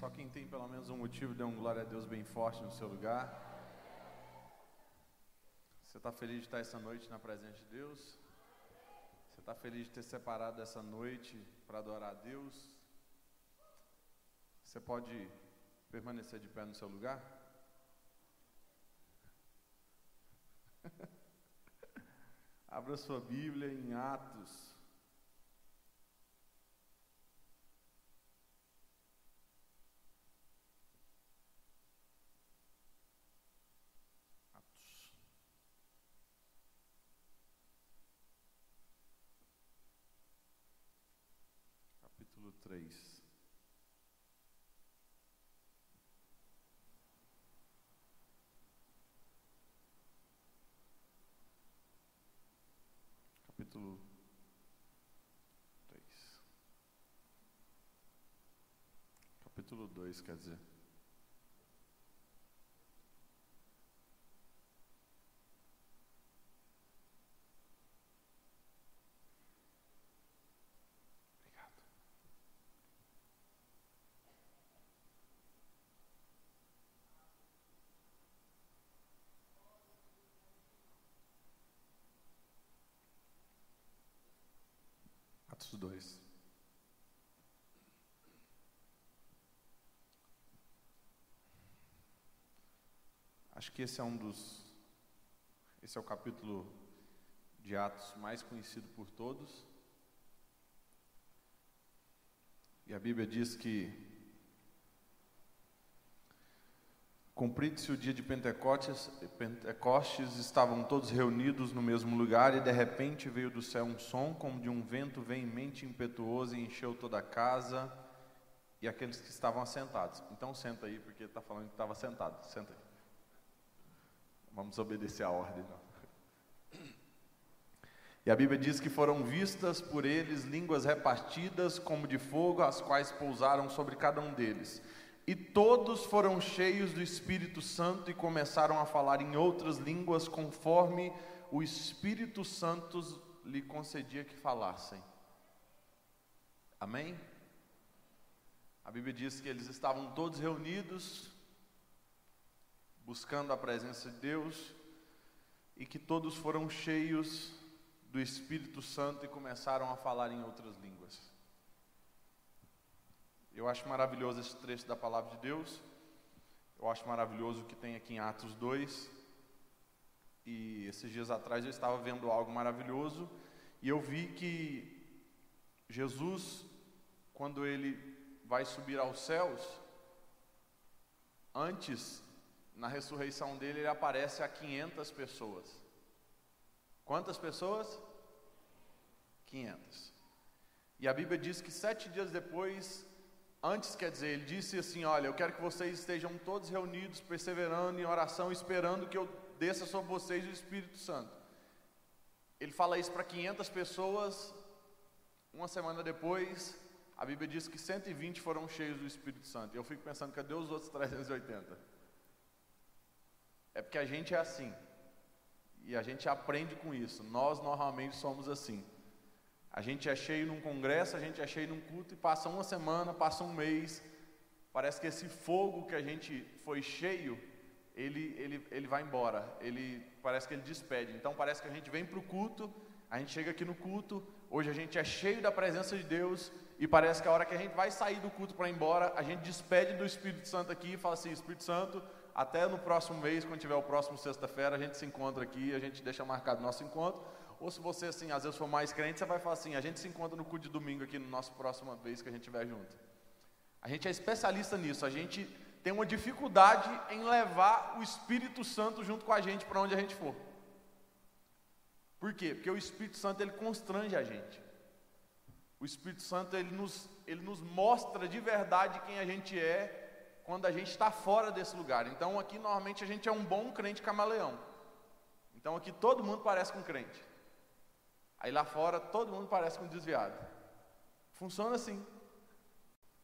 Só quem tem pelo menos um motivo, dê um glória a Deus bem forte no seu lugar. Você está feliz de estar essa noite na presença de Deus? Você está feliz de ter separado essa noite para adorar a Deus? Você pode permanecer de pé no seu lugar? Abra sua Bíblia em Atos três. Capítulo três. Capítulo dois, quer dizer. Atos 2. Acho que esse é um dos. Esse é o capítulo de Atos mais conhecido por todos. E a Bíblia diz que Cumprido-se o dia de Pentecostes, Pentecostes, estavam todos reunidos no mesmo lugar e de repente veio do céu um som como de um vento veemente impetuoso e encheu toda a casa e aqueles que estavam assentados. Então senta aí, porque está falando que estava sentado. Senta aí. Vamos obedecer a ordem. Não. E a Bíblia diz que foram vistas por eles línguas repartidas como de fogo, as quais pousaram sobre cada um deles. E todos foram cheios do Espírito Santo e começaram a falar em outras línguas, conforme o Espírito Santo lhe concedia que falassem. Amém? A Bíblia diz que eles estavam todos reunidos, buscando a presença de Deus, e que todos foram cheios do Espírito Santo e começaram a falar em outras línguas. Eu acho maravilhoso esse trecho da palavra de Deus. Eu acho maravilhoso o que tem aqui em Atos 2. E esses dias atrás eu estava vendo algo maravilhoso e eu vi que Jesus, quando ele vai subir aos céus, antes, na ressurreição dele, ele aparece a 500 pessoas. Quantas pessoas? 500. E a Bíblia diz que sete dias depois Antes, quer dizer, ele disse assim: Olha, eu quero que vocês estejam todos reunidos, perseverando em oração, esperando que eu desça sobre vocês o Espírito Santo. Ele fala isso para 500 pessoas. Uma semana depois, a Bíblia diz que 120 foram cheios do Espírito Santo. Eu fico pensando: cadê os outros 380? É porque a gente é assim. E a gente aprende com isso. Nós normalmente somos assim. A gente é cheio num congresso, a gente é cheio num culto e passa uma semana, passa um mês. Parece que esse fogo que a gente foi cheio, ele, ele, ele vai embora. Ele parece que ele despede. Então parece que a gente vem para o culto, a gente chega aqui no culto. Hoje a gente é cheio da presença de Deus e parece que a hora que a gente vai sair do culto para ir embora, a gente despede do Espírito Santo aqui e fala assim: Espírito Santo, até no próximo mês, quando tiver o próximo sexta-feira, a gente se encontra aqui, a gente deixa marcado nosso encontro. Ou se você, assim, às vezes for mais crente, você vai falar assim: a gente se encontra no culto de domingo aqui, no nosso próxima vez que a gente estiver junto. A gente é especialista nisso, a gente tem uma dificuldade em levar o Espírito Santo junto com a gente para onde a gente for. Por quê? Porque o Espírito Santo ele constrange a gente. O Espírito Santo ele nos, ele nos mostra de verdade quem a gente é quando a gente está fora desse lugar. Então aqui normalmente a gente é um bom crente camaleão. Então aqui todo mundo parece com crente. Aí lá fora todo mundo parece com desviado. Funciona assim.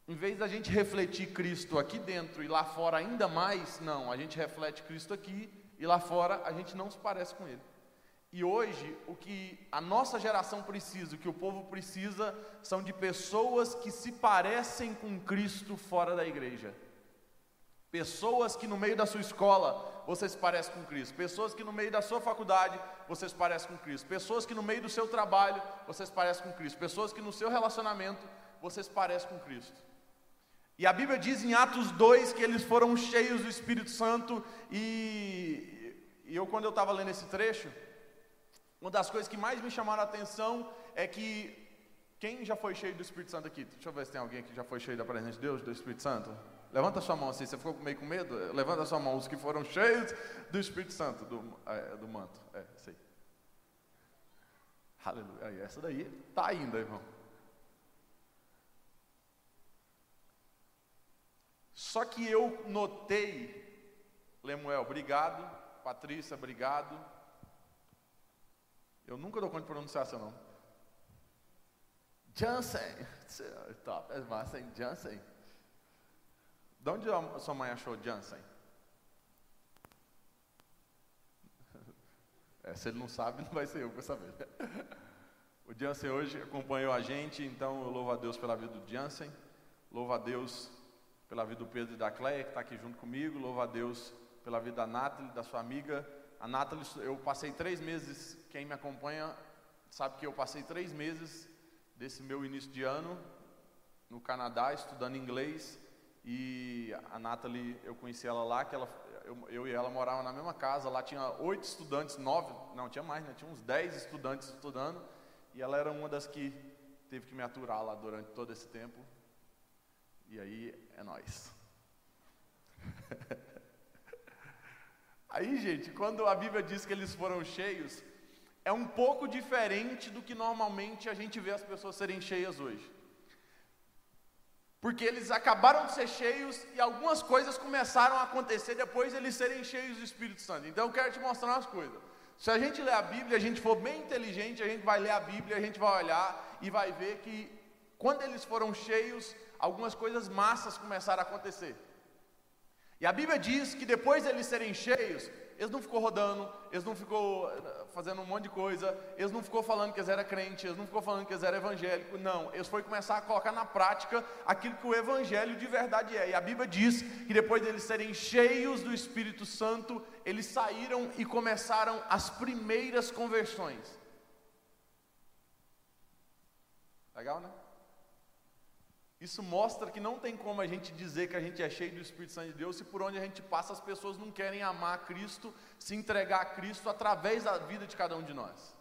Em vez da gente refletir Cristo aqui dentro e lá fora ainda mais, não, a gente reflete Cristo aqui e lá fora a gente não se parece com Ele. E hoje, o que a nossa geração precisa, o que o povo precisa, são de pessoas que se parecem com Cristo fora da igreja. Pessoas que no meio da sua escola você se parece com Cristo. Pessoas que no meio da sua faculdade você se parece com Cristo. Pessoas que no meio do seu trabalho você se parece com Cristo. Pessoas que no seu relacionamento você se parece com Cristo. E a Bíblia diz em Atos 2 que eles foram cheios do Espírito Santo. E, e eu, quando eu estava lendo esse trecho, uma das coisas que mais me chamaram a atenção é que. Quem já foi cheio do Espírito Santo aqui? Deixa eu ver se tem alguém que já foi cheio da presença de Deus, do Espírito Santo. Levanta sua mão assim, você ficou meio com medo? Levanta sua mão, os que foram cheios do Espírito Santo, do, é, do manto. É, sei. Aleluia. Essa daí está ainda, irmão. Só que eu notei, Lemuel, obrigado. Patrícia, obrigado. Eu nunca dou conta de pronunciar seu nome. Jansen. Top, é massa, hein? Jansen. De onde a sua mãe achou Jansen? É, se ele não sabe, não vai ser eu que vou saber. O Jansen hoje acompanhou a gente, então eu louvo a Deus pela vida do Jansen, louvo a Deus pela vida do Pedro e da Cleia, que está aqui junto comigo, louvo a Deus pela vida da Nathalie, da sua amiga. A Nathalie, eu passei três meses, quem me acompanha sabe que eu passei três meses desse meu início de ano no Canadá, estudando inglês, e a Nathalie, eu conheci ela lá, que ela, eu, eu e ela moravam na mesma casa, lá tinha oito estudantes, nove, não, tinha mais, né? Tinha uns dez estudantes estudando, e ela era uma das que teve que me aturar lá durante todo esse tempo. E aí é nós. aí, gente, quando a Bíblia diz que eles foram cheios, é um pouco diferente do que normalmente a gente vê as pessoas serem cheias hoje. Porque eles acabaram de ser cheios e algumas coisas começaram a acontecer depois de eles serem cheios do Espírito Santo. Então eu quero te mostrar umas coisas. Se a gente ler a Bíblia, a gente for bem inteligente, a gente vai ler a Bíblia, a gente vai olhar e vai ver que quando eles foram cheios, algumas coisas massas começaram a acontecer. E a Bíblia diz que depois de eles serem cheios, eles não ficou rodando, eles não ficou eh, fazendo um monte de coisa, eles não ficou falando que eles eram crentes, eles não ficou falando que eles eram evangélicos, não, eles foram começar a colocar na prática aquilo que o evangelho de verdade é. E a Bíblia diz que depois deles serem cheios do Espírito Santo, eles saíram e começaram as primeiras conversões. Legal, né? Isso mostra que não tem como a gente dizer que a gente é cheio do Espírito Santo de Deus se por onde a gente passa as pessoas não querem amar Cristo, se entregar a Cristo através da vida de cada um de nós.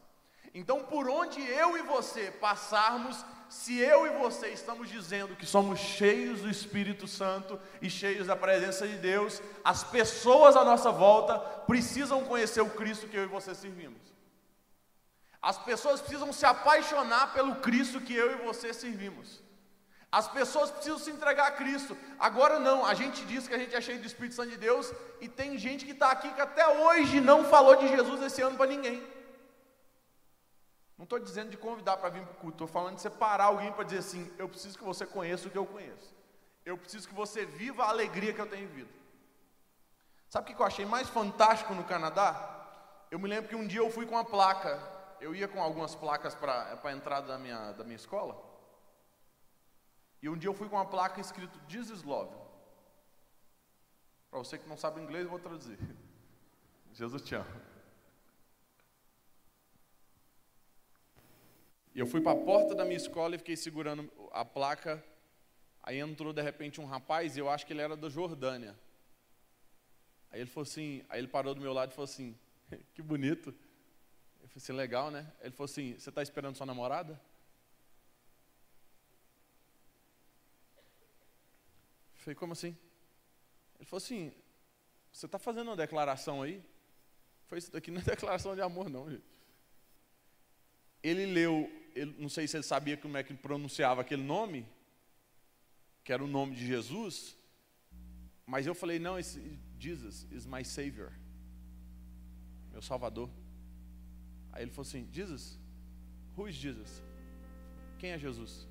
Então, por onde eu e você passarmos, se eu e você estamos dizendo que somos cheios do Espírito Santo e cheios da presença de Deus, as pessoas à nossa volta precisam conhecer o Cristo que eu e você servimos. As pessoas precisam se apaixonar pelo Cristo que eu e você servimos. As pessoas precisam se entregar a Cristo. Agora não, a gente diz que a gente é cheio do Espírito Santo de Deus e tem gente que está aqui que até hoje não falou de Jesus esse ano para ninguém. Não estou dizendo de convidar para vir para o culto, estou falando de separar alguém para dizer assim: eu preciso que você conheça o que eu conheço. Eu preciso que você viva a alegria que eu tenho vivido. Sabe o que eu achei mais fantástico no Canadá? Eu me lembro que um dia eu fui com uma placa. Eu ia com algumas placas para a entrada da minha, da minha escola. E um dia eu fui com uma placa escrito Jesus Love. Para você que não sabe inglês, eu vou traduzir. Jesus te ama. E eu fui para a porta da minha escola e fiquei segurando a placa. Aí entrou de repente um rapaz, e eu acho que ele era da Jordânia. Aí ele falou assim, aí ele parou do meu lado e falou assim: "Que bonito". Eu falei assim: "Legal, né?". Ele falou assim: "Você está esperando sua namorada?" Falei, como assim? Ele falou assim, você está fazendo uma declaração aí? Foi isso daqui não é declaração de amor, não, gente. Ele leu, ele, não sei se ele sabia como é que pronunciava aquele nome, que era o nome de Jesus, mas eu falei, não, esse, Jesus is my Savior, meu Salvador. Aí ele falou assim, Jesus, who is Jesus? Quem é Jesus?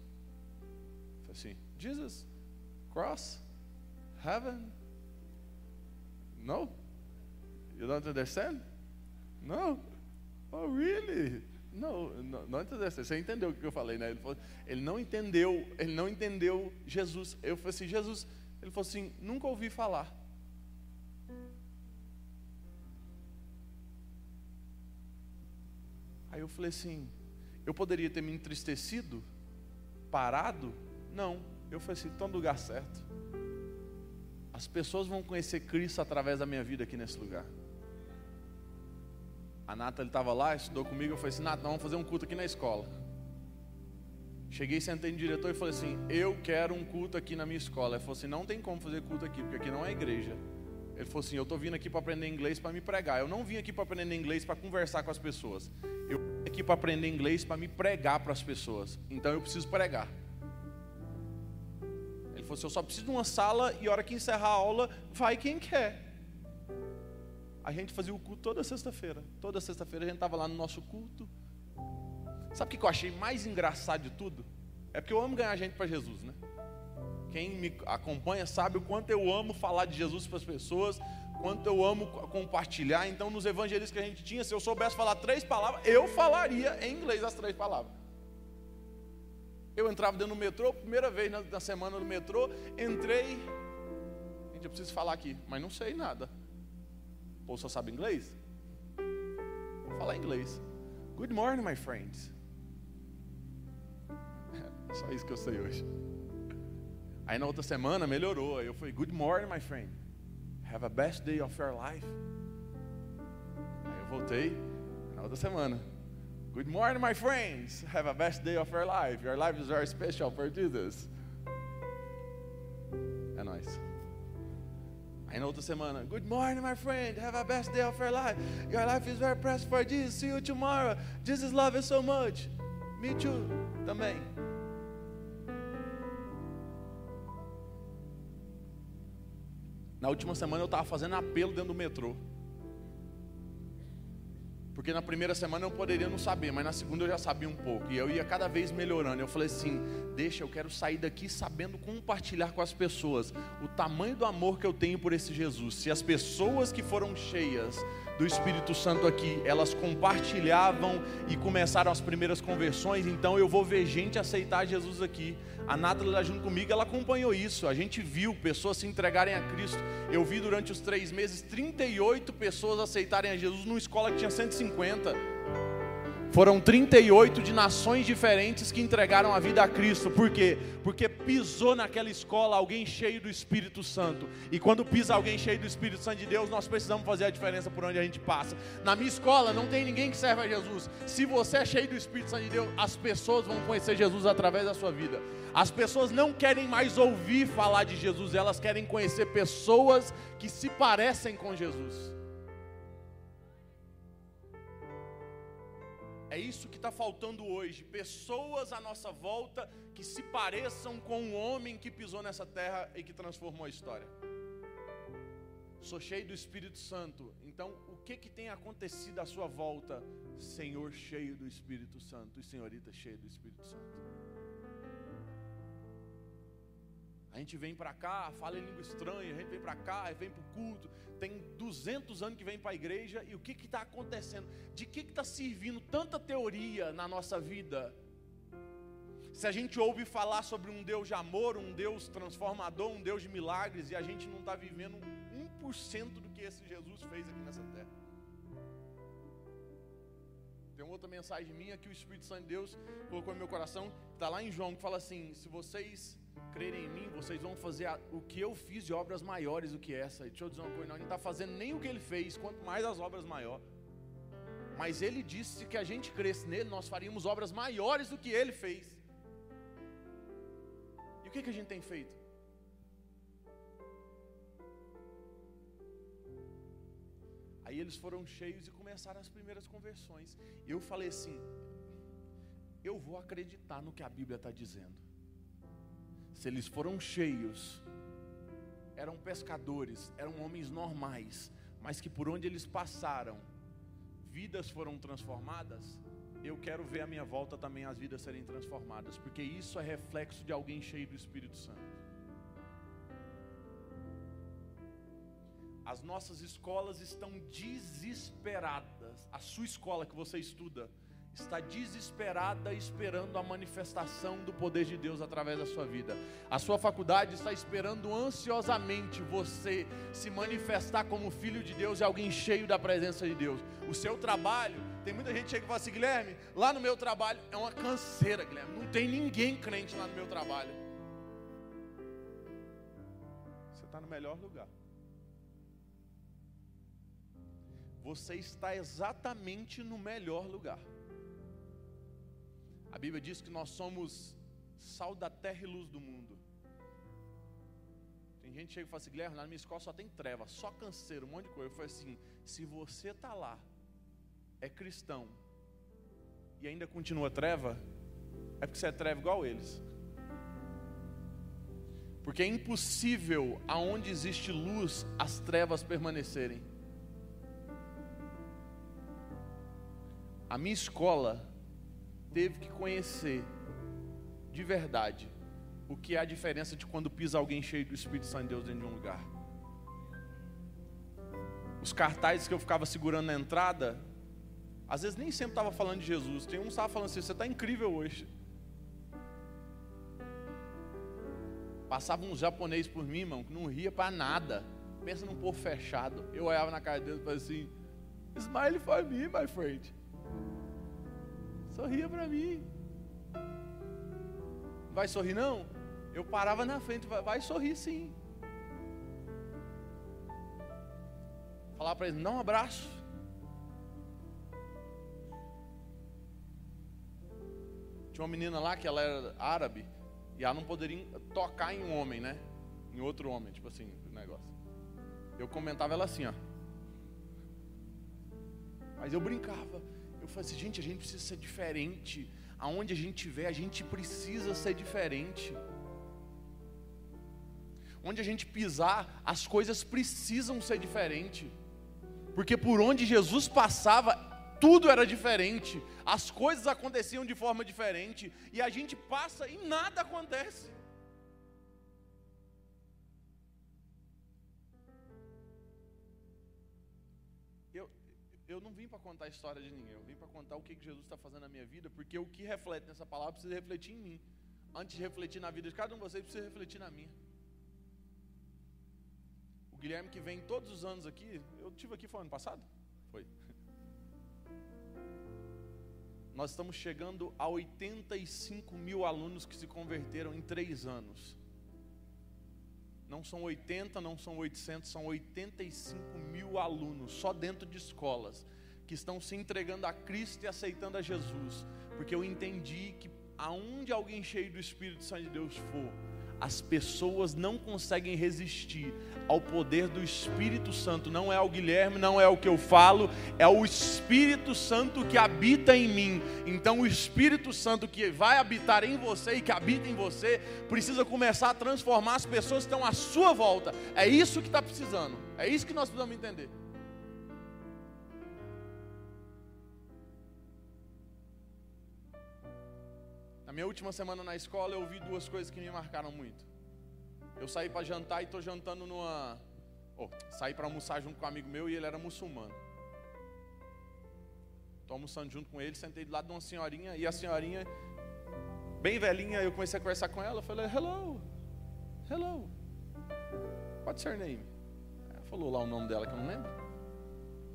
Eu falei assim, Jesus, cross, heaven? No? You don't understand? No? Oh, really? Não, não, não entendeu. Você entendeu o que eu falei, né? Ele, falou, ele não entendeu, ele não entendeu Jesus. Eu falei assim, Jesus, ele falou assim, nunca ouvi falar. Aí eu falei assim, eu poderia ter me entristecido, parado? Não. Eu falei assim, estou no lugar certo. As pessoas vão conhecer Cristo através da minha vida aqui nesse lugar. A Nathalie estava lá, estudou comigo, eu falei assim, Nathalie, vamos fazer um culto aqui na escola. Cheguei, sentei no diretor e falei assim, eu quero um culto aqui na minha escola. Ele falou assim, não tem como fazer culto aqui, porque aqui não é igreja. Ele falou assim, eu estou vindo aqui para aprender inglês para me pregar. Eu não vim aqui para aprender inglês para conversar com as pessoas. Eu vim aqui para aprender inglês para me pregar para as pessoas. Então eu preciso pregar. Falou assim, eu só preciso de uma sala e a hora que encerrar a aula, vai quem quer. A gente fazia o culto toda sexta-feira. Toda sexta-feira a gente estava lá no nosso culto. Sabe o que eu achei mais engraçado de tudo? É porque eu amo ganhar gente para Jesus, né? Quem me acompanha sabe o quanto eu amo falar de Jesus para as pessoas, quanto eu amo compartilhar. Então, nos evangelistas que a gente tinha, se eu soubesse falar três palavras, eu falaria em inglês as três palavras. Eu entrava dentro do metrô, primeira vez na, na semana do metrô, entrei. Gente, eu preciso falar aqui, mas não sei nada. Ou só sabe inglês? Vou falar inglês. Good morning, my friends. Só isso que eu sei hoje. Aí na outra semana melhorou. Aí eu falei, Good morning, my friend. Have a best day of your life. Aí eu voltei na outra semana. Good morning, my friends. Have a best day of your life. Your life is very special for Jesus. É nóis. Aí na outra semana, Good morning, my friend. Have a best day of your life. Your life is very precious for Jesus. See you tomorrow. Jesus love you so much. Me too. Também. Na última semana eu estava fazendo apelo dentro do metrô. Porque na primeira semana eu poderia não saber, mas na segunda eu já sabia um pouco. E eu ia cada vez melhorando. Eu falei assim: deixa, eu quero sair daqui sabendo compartilhar com as pessoas o tamanho do amor que eu tenho por esse Jesus. Se as pessoas que foram cheias do Espírito Santo aqui, elas compartilhavam e começaram as primeiras conversões, então eu vou ver gente aceitar Jesus aqui. A Nathalie lá junto comigo, ela acompanhou isso. A gente viu pessoas se entregarem a Cristo. Eu vi durante os três meses 38 pessoas aceitarem a Jesus numa escola que tinha 150. Foram 38 de nações diferentes que entregaram a vida a Cristo. Por quê? Porque pisou naquela escola alguém cheio do Espírito Santo. E quando pisa alguém cheio do Espírito Santo de Deus, nós precisamos fazer a diferença por onde a gente passa. Na minha escola não tem ninguém que serve a Jesus. Se você é cheio do Espírito Santo de Deus, as pessoas vão conhecer Jesus através da sua vida. As pessoas não querem mais ouvir falar de Jesus, elas querem conhecer pessoas que se parecem com Jesus. É isso que está faltando hoje. Pessoas à nossa volta que se pareçam com o homem que pisou nessa terra e que transformou a história. Sou cheio do Espírito Santo. Então, o que, que tem acontecido à sua volta? Senhor cheio do Espírito Santo e senhorita cheia do Espírito Santo. A gente vem para cá, fala em língua estranha, a gente vem para cá, vem para o culto, tem 200 anos que vem para a igreja, e o que está acontecendo? De que está servindo tanta teoria na nossa vida? Se a gente ouve falar sobre um Deus de amor, um Deus transformador, um Deus de milagres, e a gente não está vivendo 1% do que esse Jesus fez aqui nessa terra. Tem outra mensagem minha que o Espírito Santo de Deus colocou no meu coração, está lá em João, que fala assim: se vocês crerem em mim, vocês vão fazer o que eu fiz de obras maiores do que essa. E deixa eu dizer uma coisa, gente não está fazendo nem o que ele fez, quanto mais as obras maiores. Mas ele disse que a gente cresce nele, nós faríamos obras maiores do que ele fez. E o que, que a gente tem feito? Aí eles foram cheios e começaram as primeiras conversões. Eu falei assim: eu vou acreditar no que a Bíblia está dizendo se eles foram cheios, eram pescadores, eram homens normais, mas que por onde eles passaram, vidas foram transformadas, eu quero ver à minha volta também as vidas serem transformadas, porque isso é reflexo de alguém cheio do Espírito Santo. As nossas escolas estão desesperadas. A sua escola que você estuda está desesperada esperando a manifestação do poder de Deus através da sua vida. A sua faculdade está esperando ansiosamente você se manifestar como filho de Deus e alguém cheio da presença de Deus. O seu trabalho, tem muita gente que e fala assim: Guilherme, lá no meu trabalho é uma canseira, Guilherme. Não tem ninguém crente lá no meu trabalho. Você está no melhor lugar. Você está exatamente no melhor lugar. A Bíblia diz que nós somos sal da terra e luz do mundo. Tem gente que chega e fala assim, Guilherme, na minha escola só tem treva, só canseiro, um monte de coisa. Eu falei assim, se você está lá, é cristão, e ainda continua treva, é porque você é treva igual eles. Porque é impossível, aonde existe luz, as trevas permanecerem. A minha escola teve que conhecer de verdade o que é a diferença de quando pisa alguém cheio do Espírito Santo de Deus dentro de um lugar. Os cartazes que eu ficava segurando na entrada, às vezes nem sempre estava falando de Jesus. Tem um que estava falando assim: você está incrível hoje. Passava um japonês por mim, irmão, que não ria para nada. Pensa num povo fechado. Eu olhava na cara dele e falava assim: Smile for me, my friend. Sorria para mim. Vai sorrir não? Eu parava na frente, vai, vai sorrir sim. Falar para ele, não um abraço. Tinha uma menina lá que ela era árabe e ela não poderia tocar em um homem, né? Em outro homem, tipo assim, o negócio. Eu comentava ela assim, ó. Mas eu brincava. Eu falei assim, gente, a gente precisa ser diferente. Aonde a gente estiver, a gente precisa ser diferente. Onde a gente pisar, as coisas precisam ser diferentes. Porque por onde Jesus passava, tudo era diferente. As coisas aconteciam de forma diferente. E a gente passa e nada acontece. Eu não vim para contar a história de ninguém, eu vim para contar o que Jesus está fazendo na minha vida, porque o que reflete nessa palavra precisa refletir em mim. Antes de refletir na vida de cada um de vocês, precisa refletir na minha. O Guilherme que vem todos os anos aqui, eu tive aqui foi ano passado? Foi. Nós estamos chegando a 85 mil alunos que se converteram em três anos. Não são 80, não são 800, são 85 mil alunos, só dentro de escolas, que estão se entregando a Cristo e aceitando a Jesus, porque eu entendi que aonde alguém cheio do Espírito Santo de Deus for, as pessoas não conseguem resistir ao poder do Espírito Santo. Não é o Guilherme, não é o que eu falo, é o Espírito Santo que habita em mim. Então, o Espírito Santo que vai habitar em você e que habita em você, precisa começar a transformar as pessoas que estão à sua volta. É isso que está precisando. É isso que nós precisamos entender. Minha última semana na escola eu ouvi duas coisas que me marcaram muito. Eu saí para jantar e estou jantando numa. Oh, saí para almoçar junto com um amigo meu e ele era muçulmano. Estou almoçando junto com ele, sentei do lado de uma senhorinha e a senhorinha, bem velhinha, eu comecei a conversar com ela. Falei, hello, hello, what's your name? Ela falou lá o nome dela que eu não lembro.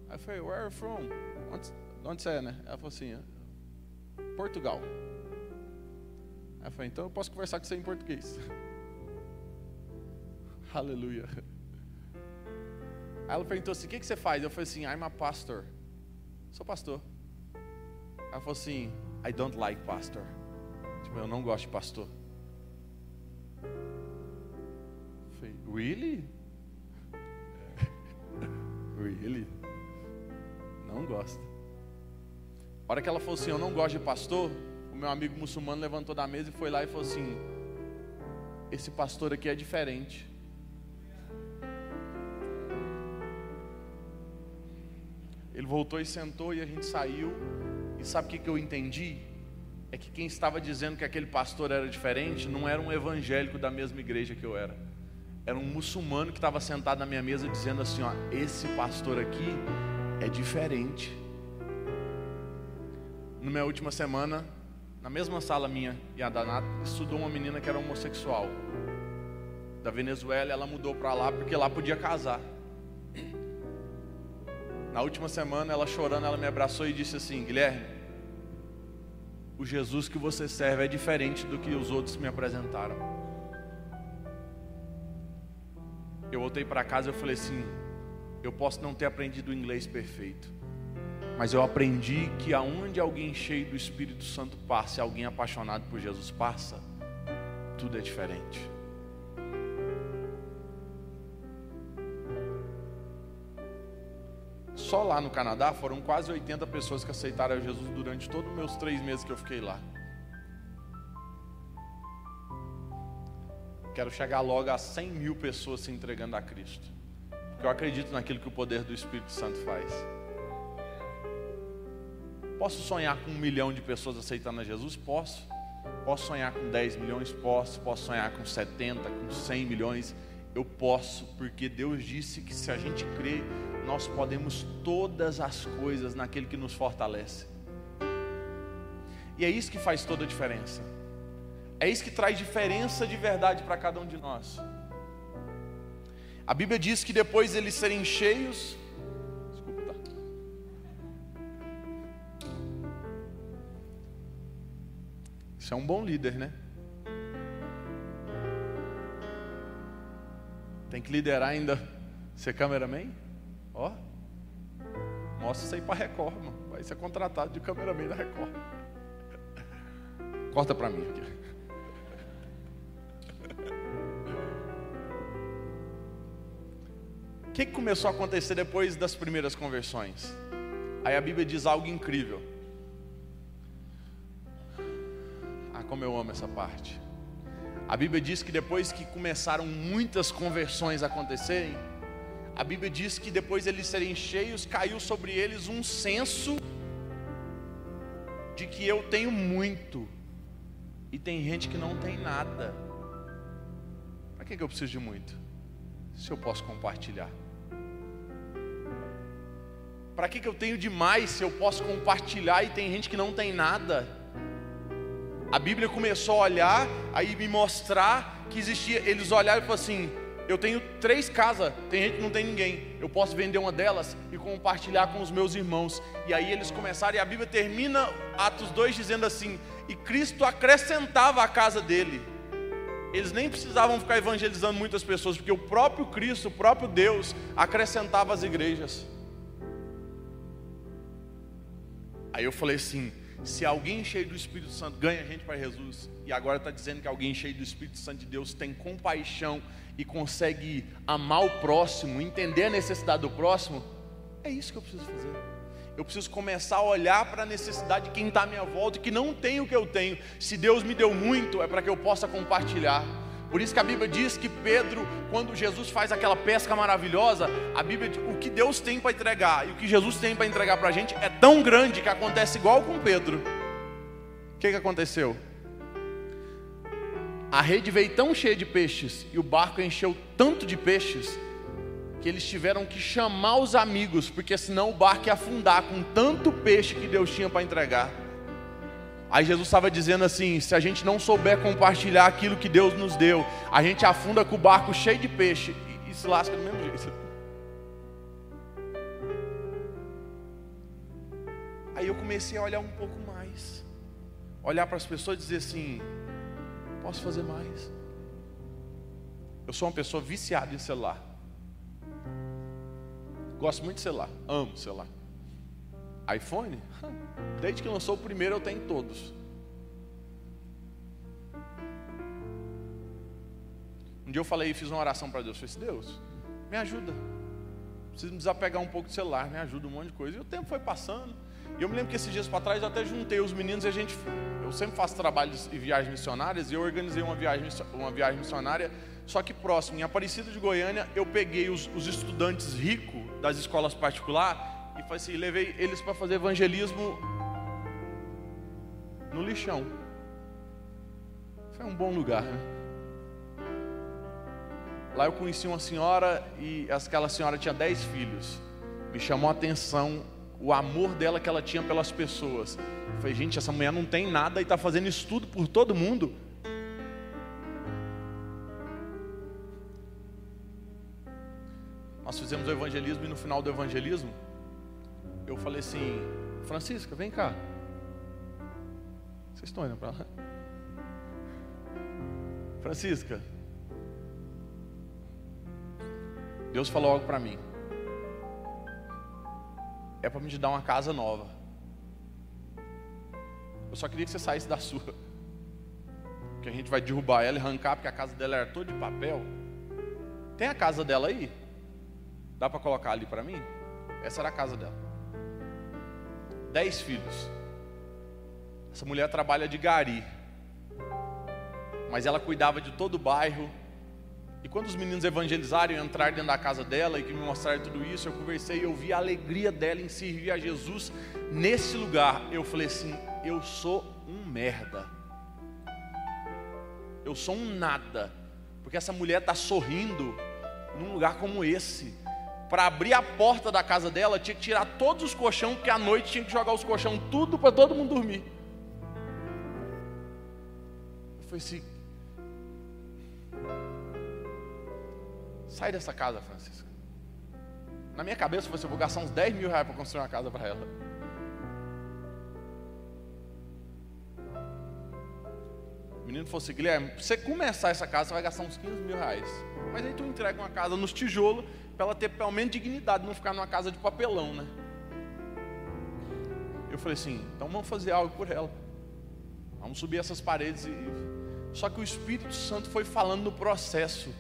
Aí eu falei, where are you from? Onde você é, né? Ela falou assim, Portugal. Eu falei, então eu posso conversar com você em português. Aleluia. Ela perguntou assim: o que, que você faz? Eu falei assim: I'm a pastor. Sou pastor. Ela falou assim: I don't like pastor. Tipo, eu não gosto de pastor. Eu falei, really? really? Não gosto. A hora que ela falou assim: eu não gosto de pastor meu amigo muçulmano levantou da mesa e foi lá e falou assim: Esse pastor aqui é diferente. Ele voltou e sentou e a gente saiu. E sabe o que, que eu entendi? É que quem estava dizendo que aquele pastor era diferente não era um evangélico da mesma igreja que eu era. era um muçulmano que estava sentado na minha mesa dizendo assim: ó, esse pastor aqui é diferente. Na minha última semana, na mesma sala minha e a da estudou uma menina que era homossexual. Da Venezuela, ela mudou para lá porque lá podia casar. Na última semana, ela chorando, ela me abraçou e disse assim: Guilherme, o Jesus que você serve é diferente do que os outros me apresentaram. Eu voltei para casa e falei assim: eu posso não ter aprendido o inglês perfeito, mas eu aprendi que aonde alguém cheio do Espírito Santo passa, alguém apaixonado por Jesus passa, tudo é diferente. Só lá no Canadá foram quase 80 pessoas que aceitaram Jesus durante todos os meus três meses que eu fiquei lá. Quero chegar logo a 100 mil pessoas se entregando a Cristo. Porque eu acredito naquilo que o poder do Espírito Santo faz. Posso sonhar com um milhão de pessoas aceitando a Jesus? Posso. Posso sonhar com 10 milhões? Posso. Posso sonhar com 70, com 100 milhões? Eu posso, porque Deus disse que se a gente crer, nós podemos todas as coisas naquele que nos fortalece. E é isso que faz toda a diferença. É isso que traz diferença de verdade para cada um de nós. A Bíblia diz que depois eles serem cheios. Isso é um bom líder, né? Tem que liderar ainda ser cameraman? Ó, mostra isso aí para Record, mano. Vai ser contratado de cameraman da Record. Corta para mim aqui. O que, que começou a acontecer depois das primeiras conversões? Aí a Bíblia diz algo incrível. Como eu amo essa parte. A Bíblia diz que depois que começaram muitas conversões a acontecerem, a Bíblia diz que depois eles serem cheios, caiu sobre eles um senso de que eu tenho muito e tem gente que não tem nada. Para que, eu preciso de muito? Se eu posso compartilhar. Para que eu tenho demais se eu posso compartilhar e tem gente que não tem nada? A Bíblia começou a olhar, aí me mostrar que existia. Eles olharam e falaram assim: eu tenho três casas, tem gente que não tem ninguém. Eu posso vender uma delas e compartilhar com os meus irmãos. E aí eles começaram, e a Bíblia termina Atos 2 dizendo assim: E Cristo acrescentava a casa dele. Eles nem precisavam ficar evangelizando muitas pessoas, porque o próprio Cristo, o próprio Deus, acrescentava as igrejas. Aí eu falei assim: se alguém cheio do Espírito Santo ganha gente para Jesus, e agora está dizendo que alguém cheio do Espírito Santo de Deus tem compaixão e consegue amar o próximo, entender a necessidade do próximo, é isso que eu preciso fazer. Eu preciso começar a olhar para a necessidade de quem está à minha volta e que não tem o que eu tenho. Se Deus me deu muito, é para que eu possa compartilhar. Por isso que a Bíblia diz que Pedro, quando Jesus faz aquela pesca maravilhosa, a Bíblia o que Deus tem para entregar e o que Jesus tem para entregar para a gente é tão grande que acontece igual com Pedro. O que, que aconteceu? A rede veio tão cheia de peixes e o barco encheu tanto de peixes que eles tiveram que chamar os amigos, porque senão o barco ia afundar com tanto peixe que Deus tinha para entregar. Aí Jesus estava dizendo assim: se a gente não souber compartilhar aquilo que Deus nos deu, a gente afunda com o barco cheio de peixe e, e se lasca do mesmo jeito. Aí eu comecei a olhar um pouco mais, olhar para as pessoas e dizer assim: posso fazer mais. Eu sou uma pessoa viciada em celular. Gosto muito de celular, amo celular iPhone? Desde que lançou o primeiro eu tenho todos. Um dia eu falei, fiz uma oração para Deus, falei assim, Deus, me ajuda. Preciso me desapegar um pouco do celular, me ajuda um monte de coisa. E o tempo foi passando. E eu me lembro que esses dias para trás eu até juntei os meninos e a gente. Eu sempre faço trabalhos e viagens missionárias e eu organizei uma viagem, uma viagem missionária, só que próximo, em Aparecida de Goiânia, eu peguei os, os estudantes ricos das escolas particulares e assim, levei eles para fazer evangelismo no lixão. Foi um bom lugar, né? Lá eu conheci uma senhora e aquela senhora tinha dez filhos. Me chamou a atenção o amor dela que ela tinha pelas pessoas. Eu falei, gente, essa mulher não tem nada e está fazendo isso tudo por todo mundo. Nós fizemos o evangelismo e no final do evangelismo, eu falei assim, Francisca, vem cá. Vocês estão indo para lá? Francisca, Deus falou algo para mim. É para me te dar uma casa nova. Eu só queria que você saísse da sua. Que a gente vai derrubar ela e arrancar, porque a casa dela era toda de papel. Tem a casa dela aí? Dá para colocar ali para mim? Essa era a casa dela. Dez filhos. Essa mulher trabalha de gari. Mas ela cuidava de todo o bairro, e quando os meninos evangelizaram e entraram dentro da casa dela e que me mostraram tudo isso, eu conversei e eu vi a alegria dela em servir a Jesus nesse lugar. Eu falei assim: eu sou um merda. Eu sou um nada. Porque essa mulher está sorrindo num lugar como esse. Para abrir a porta da casa dela, tinha que tirar todos os colchão, porque à noite tinha que jogar os colchão tudo para todo mundo dormir. Eu falei assim, Sai dessa casa, Francisca. Na minha cabeça, eu vou gastar uns 10 mil reais para construir uma casa para ela. Menino falou assim: Guilherme, para você começar essa casa, você vai gastar uns 15 mil reais. Mas aí tu entrega uma casa nos tijolos, para ela ter pelo menos dignidade, não ficar numa casa de papelão, né? Eu falei assim: então vamos fazer algo por ela. Vamos subir essas paredes. E... Só que o Espírito Santo foi falando no processo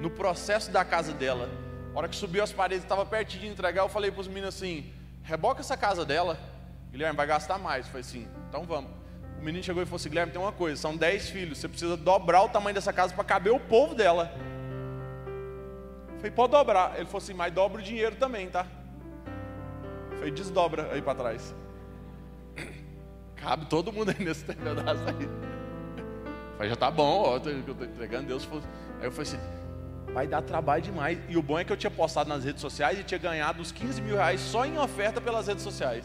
no processo da casa dela. A hora que subiu as paredes, estava pertinho de entregar, eu falei para os meninos assim: reboca essa casa dela, Guilherme, vai gastar mais. Eu falei assim: então vamos. O menino chegou e falou assim: Guilherme, tem uma coisa, são 10 filhos, você precisa dobrar o tamanho dessa casa para caber o povo dela. Eu falei: pode dobrar. Ele falou assim: mas dobra o dinheiro também, tá? Eu falei: desdobra aí para trás. Cabe todo mundo aí nesse pedaço aí. Eu falei: já tá bom, ó, eu estou entregando. Deus. Aí eu falei assim: vai dar trabalho demais. E o bom é que eu tinha postado nas redes sociais e tinha ganhado uns 15 mil reais só em oferta pelas redes sociais.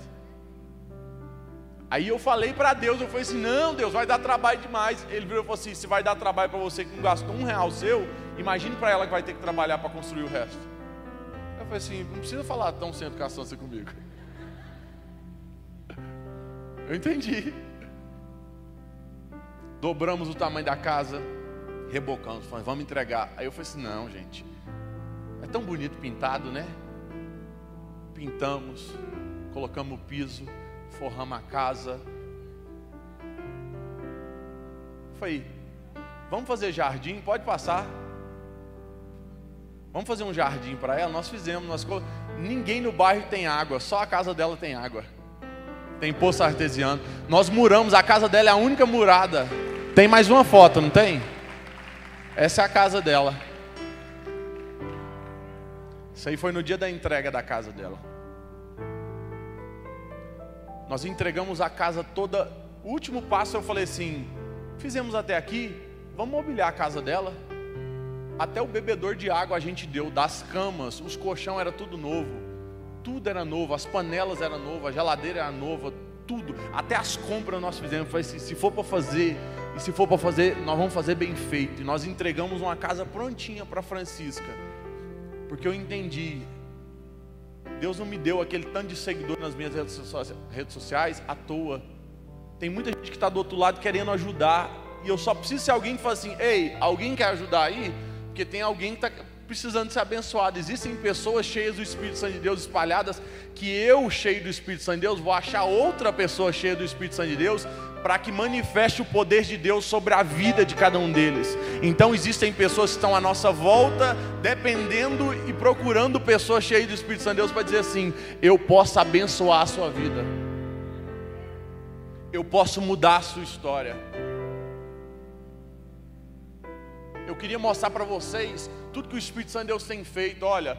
Aí eu falei para Deus, eu falei assim, não Deus, vai dar trabalho demais. Ele virou e falou assim, se vai dar trabalho para você que não gastou um real seu, imagine para ela que vai ter que trabalhar para construir o resto. Eu falei assim, não precisa falar tão sem educação assim comigo. Eu entendi. Dobramos o tamanho da casa, rebocando, falando, vamos entregar. Aí eu falei assim: não, gente, é tão bonito pintado, né? Pintamos, colocamos o piso, forramos a casa. Falei, vamos fazer jardim? Pode passar. Vamos fazer um jardim para ela? Nós fizemos. Nós... Ninguém no bairro tem água, só a casa dela tem água. Tem poço artesiano. Nós muramos, a casa dela é a única murada. Tem mais uma foto, não tem? Essa é a casa dela. Isso aí foi no dia da entrega da casa dela. Nós entregamos a casa toda. O último passo eu falei assim: fizemos até aqui, vamos mobiliar a casa dela. Até o bebedor de água a gente deu, das camas, os colchão era tudo novo, tudo era novo, as panelas eram novas, a geladeira era nova, tudo, até as compras nós fizemos. Falei assim, se for para fazer e se for para fazer, nós vamos fazer bem feito. E nós entregamos uma casa prontinha para Francisca. Porque eu entendi. Deus não me deu aquele tanto de seguidor nas minhas redes sociais à toa. Tem muita gente que está do outro lado querendo ajudar. E eu só preciso ser alguém que fala assim: ei, alguém quer ajudar aí? Porque tem alguém que está precisando ser abençoado. Existem pessoas cheias do Espírito Santo de Deus espalhadas, que eu, cheio do Espírito Santo de Deus, vou achar outra pessoa cheia do Espírito Santo de Deus, para que manifeste o poder de Deus sobre a vida de cada um deles. Então existem pessoas que estão à nossa volta, dependendo e procurando pessoas cheias do Espírito Santo de Deus para dizer assim: eu posso abençoar a sua vida. Eu posso mudar a sua história. Eu queria mostrar para vocês tudo que o Espírito Santo de Deus tem feito. Olha,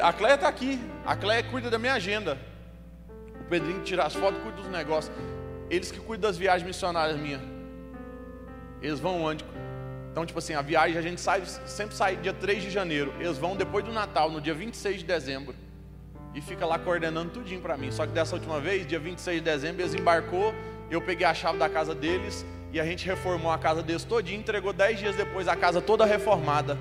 a Cleia está aqui, a Cleia cuida da minha agenda. O Pedrinho tira as fotos, cuida dos negócios. Eles que cuidam das viagens missionárias minhas. Eles vão onde? Então, tipo assim, a viagem a gente sai, sempre sai dia 3 de janeiro. Eles vão depois do Natal, no dia 26 de dezembro. E fica lá coordenando tudinho para mim. Só que dessa última vez, dia 26 de dezembro, eles embarcou, eu peguei a chave da casa deles e a gente reformou a casa deles todinha, entregou 10 dias depois a casa toda reformada.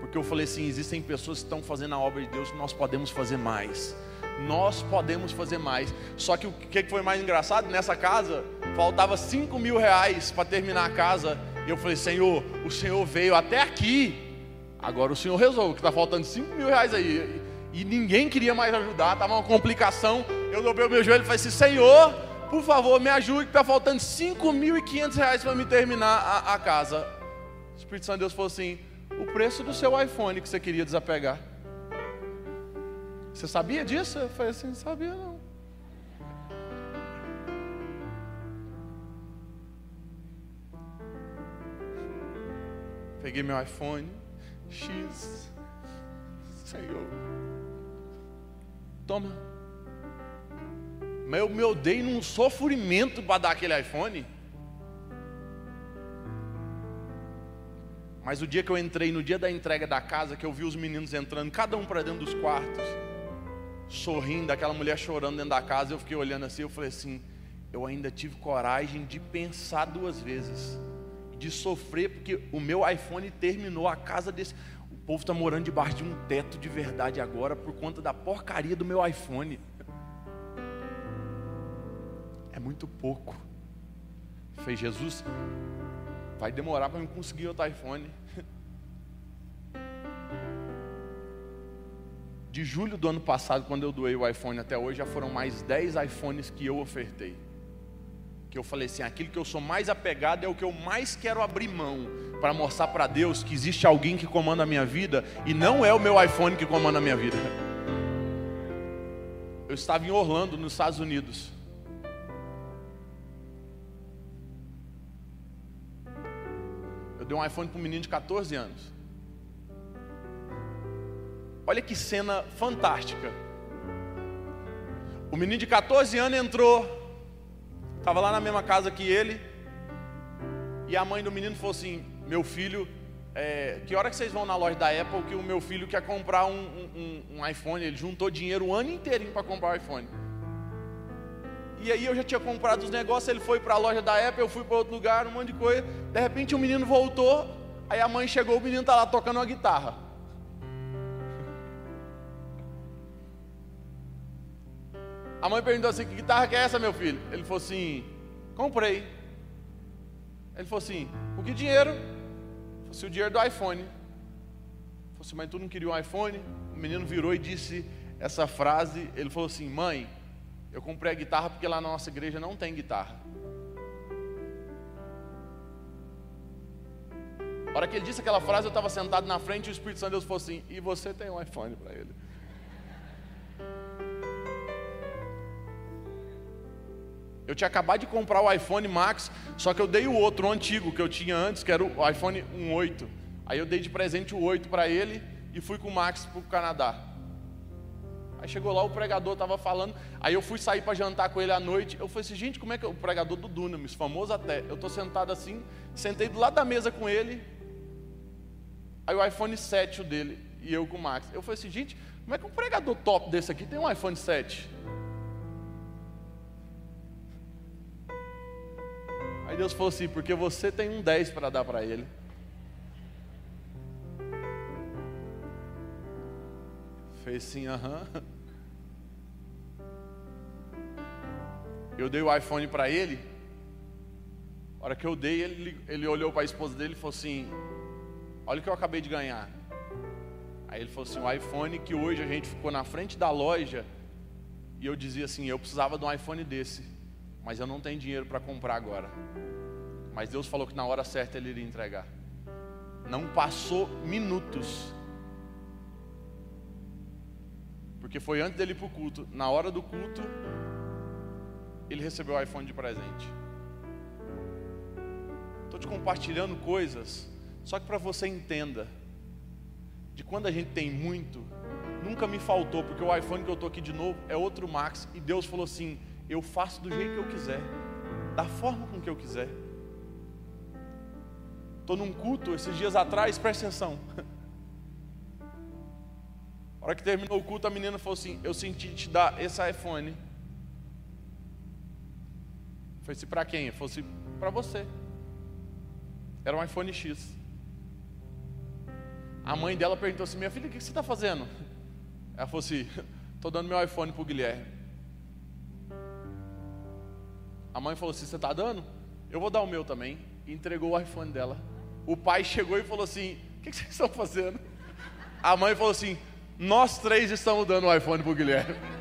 Porque eu falei assim, existem pessoas que estão fazendo a obra de Deus, nós podemos fazer mais nós podemos fazer mais. Só que o que foi mais engraçado? Nessa casa, faltava 5 mil reais para terminar a casa. E eu falei, Senhor, o Senhor veio até aqui. Agora o Senhor resolve, que está faltando 5 mil reais aí. E ninguém queria mais ajudar, estava uma complicação. Eu dobrei o meu joelho e falei assim, Senhor, por favor, me ajude, que está faltando 5.500 reais para me terminar a, a casa. O Espírito Santo de Deus falou assim: o preço do seu iPhone que você queria desapegar. Você sabia disso? Eu falei assim, não sabia não. Peguei meu iPhone X. Senhor. Toma. Mas eu me odeio num sofrimento para dar aquele iPhone. Mas o dia que eu entrei, no dia da entrega da casa, que eu vi os meninos entrando, cada um para dentro dos quartos sorrindo, aquela mulher chorando dentro da casa, eu fiquei olhando assim, eu falei assim, eu ainda tive coragem de pensar duas vezes, de sofrer, porque o meu iPhone terminou a casa desse. O povo está morando debaixo de um teto de verdade agora por conta da porcaria do meu iPhone. É muito pouco. Fez Jesus, vai demorar para eu conseguir outro iPhone. De julho do ano passado, quando eu doei o iPhone até hoje, já foram mais 10 iPhones que eu ofertei. Que eu falei assim: aquilo que eu sou mais apegado é o que eu mais quero abrir mão, para mostrar para Deus que existe alguém que comanda a minha vida e não é o meu iPhone que comanda a minha vida. Eu estava em Orlando, nos Estados Unidos. Eu dei um iPhone para um menino de 14 anos. Olha que cena fantástica. O menino de 14 anos entrou, estava lá na mesma casa que ele, e a mãe do menino falou assim: Meu filho, é, que hora que vocês vão na loja da Apple que o meu filho quer comprar um, um, um iPhone? Ele juntou dinheiro o ano inteirinho para comprar o iPhone. E aí eu já tinha comprado os negócios, ele foi para a loja da Apple, eu fui para outro lugar, um monte de coisa. De repente o menino voltou, aí a mãe chegou, o menino está lá tocando uma guitarra. A mãe perguntou assim: Que guitarra que é essa, meu filho? Ele falou assim: Comprei. Ele falou assim: Com que dinheiro? Falei assim: O dinheiro do iPhone. Ele falou assim: Mas tu não queria um iPhone? O menino virou e disse essa frase. Ele falou assim: Mãe, eu comprei a guitarra porque lá na nossa igreja não tem guitarra. A hora que ele disse aquela frase, eu estava sentado na frente e o Espírito Santo de Deus falou assim: E você tem um iPhone para ele? Eu tinha acabado de comprar o iPhone Max, só que eu dei o outro, o antigo que eu tinha antes, que era o iPhone 8. Aí eu dei de presente o 8 para ele e fui com o Max para o Canadá. Aí chegou lá, o pregador estava falando. Aí eu fui sair para jantar com ele à noite. Eu falei assim, gente, como é que é o pregador do Dunamis, famoso até. Eu estou sentado assim, sentei do lado da mesa com ele. Aí o iPhone 7 o dele e eu com o Max. Eu falei assim, gente, como é que um pregador top desse aqui tem um iPhone 7? Aí Deus falou assim: porque você tem um 10 para dar para ele. Fez assim, aham. Eu dei o iPhone para ele. A hora que eu dei, ele, ele olhou para a esposa dele e falou assim: Olha o que eu acabei de ganhar. Aí ele falou assim: o iPhone que hoje a gente ficou na frente da loja. E eu dizia assim: Eu precisava de um iPhone desse mas eu não tenho dinheiro para comprar agora. Mas Deus falou que na hora certa Ele iria entregar. Não passou minutos. Porque foi antes dele ir para o culto. Na hora do culto, ele recebeu o iPhone de presente. Estou te compartilhando coisas, só que para você entenda, de quando a gente tem muito, nunca me faltou, porque o iPhone que eu estou aqui de novo é outro Max, e Deus falou assim: eu faço do jeito que eu quiser, da forma com que eu quiser. Estou num culto esses dias atrás, presta atenção. A hora que terminou o culto, a menina falou assim: Eu senti te dar esse iPhone. Eu falei assim: Para quem? Falei assim: Para você. Era um iPhone X. A mãe dela perguntou assim: Minha filha, o que você está fazendo? Ela falou assim: Estou dando meu iPhone para o Guilherme. A mãe falou assim: Você está dando? Eu vou dar o meu também. E entregou o iPhone dela. O pai chegou e falou assim: O que vocês estão fazendo? A mãe falou assim: Nós três estamos dando o iPhone para o Guilherme.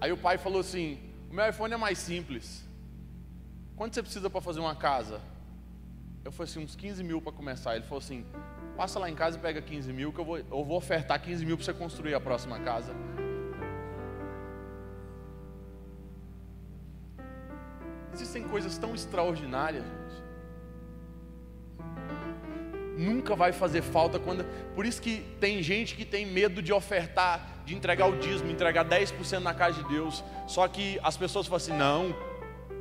Aí o pai falou assim: O meu iPhone é mais simples. Quanto você precisa para fazer uma casa? Eu falei assim: Uns 15 mil para começar. Ele falou assim: Passa lá em casa e pega 15 mil, que eu vou, eu vou ofertar 15 mil para você construir a próxima casa. Existem coisas tão extraordinárias, gente. Nunca vai fazer falta quando. Por isso que tem gente que tem medo de ofertar, de entregar o dízimo, entregar 10% na casa de Deus. Só que as pessoas falam assim: não,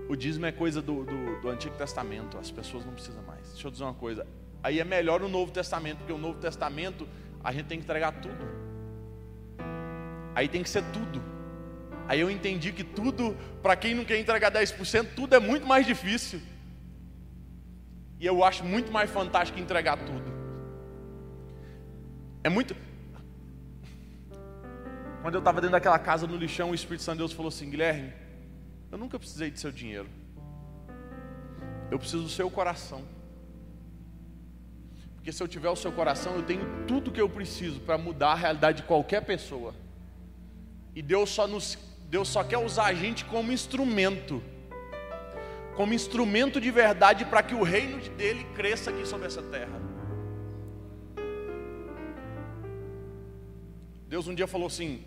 o dízimo é coisa do, do, do Antigo Testamento, as pessoas não precisam mais. Deixa eu dizer uma coisa: aí é melhor o Novo Testamento, porque o Novo Testamento a gente tem que entregar tudo. Aí tem que ser tudo. Aí eu entendi que tudo, para quem não quer entregar 10%, tudo é muito mais difícil. E eu acho muito mais fantástico entregar tudo. É muito. Quando eu estava dentro daquela casa no lixão, o Espírito Santo de Deus falou assim: Guilherme, eu nunca precisei de seu dinheiro. Eu preciso do seu coração. Porque se eu tiver o seu coração, eu tenho tudo que eu preciso para mudar a realidade de qualquer pessoa. E Deus só nos Deus só quer usar a gente como instrumento, como instrumento de verdade para que o reino dele cresça aqui sobre essa terra. Deus um dia falou assim: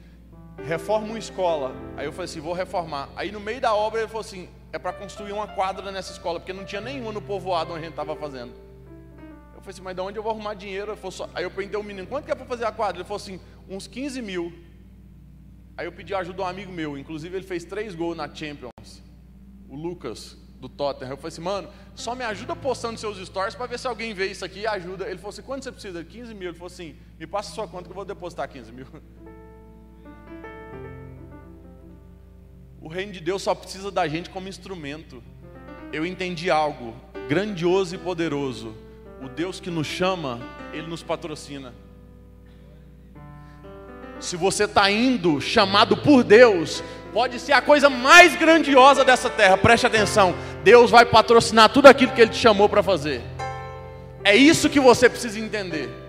reforma uma escola. Aí eu falei assim: vou reformar. Aí no meio da obra ele falou assim: é para construir uma quadra nessa escola, porque não tinha nenhuma no povoado onde a gente estava fazendo. Eu falei assim: mas de onde eu vou arrumar dinheiro? Eu só... Aí eu perguntei o menino: quanto que é para fazer a quadra? Ele falou assim: uns 15 mil. Aí eu pedi ajuda a um amigo meu, inclusive ele fez três gols na Champions, o Lucas, do Tottenham. Eu falei assim, mano, só me ajuda postando seus stories para ver se alguém vê isso aqui e ajuda. Ele falou assim, quanto você precisa? 15 mil. Ele falou assim, me passa sua conta que eu vou depositar 15 mil. O reino de Deus só precisa da gente como instrumento. Eu entendi algo grandioso e poderoso. O Deus que nos chama, Ele nos patrocina. Se você está indo chamado por Deus, pode ser a coisa mais grandiosa dessa terra, preste atenção. Deus vai patrocinar tudo aquilo que Ele te chamou para fazer. É isso que você precisa entender.